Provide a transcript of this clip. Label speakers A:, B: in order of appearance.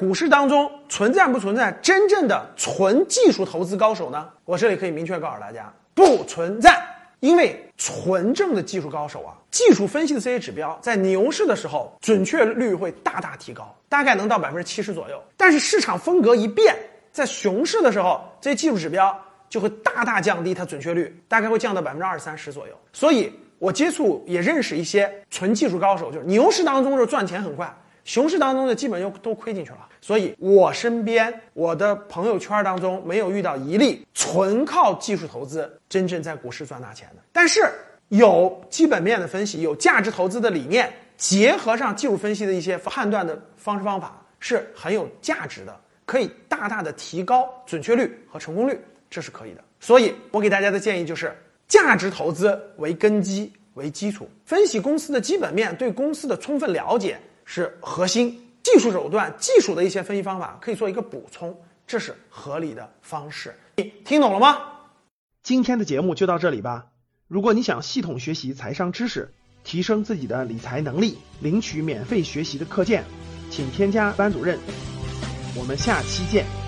A: 股市当中存在不存在真正的纯技术投资高手呢？我这里可以明确告诉大家，不存在。因为纯正的技术高手啊，技术分析的这些指标，在牛市的时候准确率会大大提高，大概能到百分之七十左右。但是市场风格一变，在熊市的时候，这些技术指标就会大大降低它准确率，大概会降到百分之二三十左右。所以我接触也认识一些纯技术高手，就是牛市当中是赚钱很快。熊市当中呢，基本就都亏进去了，所以我身边我的朋友圈当中没有遇到一例纯靠技术投资真正在股市赚大钱的。但是有基本面的分析，有价值投资的理念，结合上技术分析的一些判断的方式方法，是很有价值的，可以大大的提高准确率和成功率，这是可以的。所以我给大家的建议就是，价值投资为根基为基础，分析公司的基本面，对公司的充分了解。是核心技术手段，技术的一些分析方法可以做一个补充，这是合理的方式。你听懂了吗？
B: 今天的节目就到这里吧。如果你想系统学习财商知识，提升自己的理财能力，领取免费学习的课件，请添加班主任。我们下期见。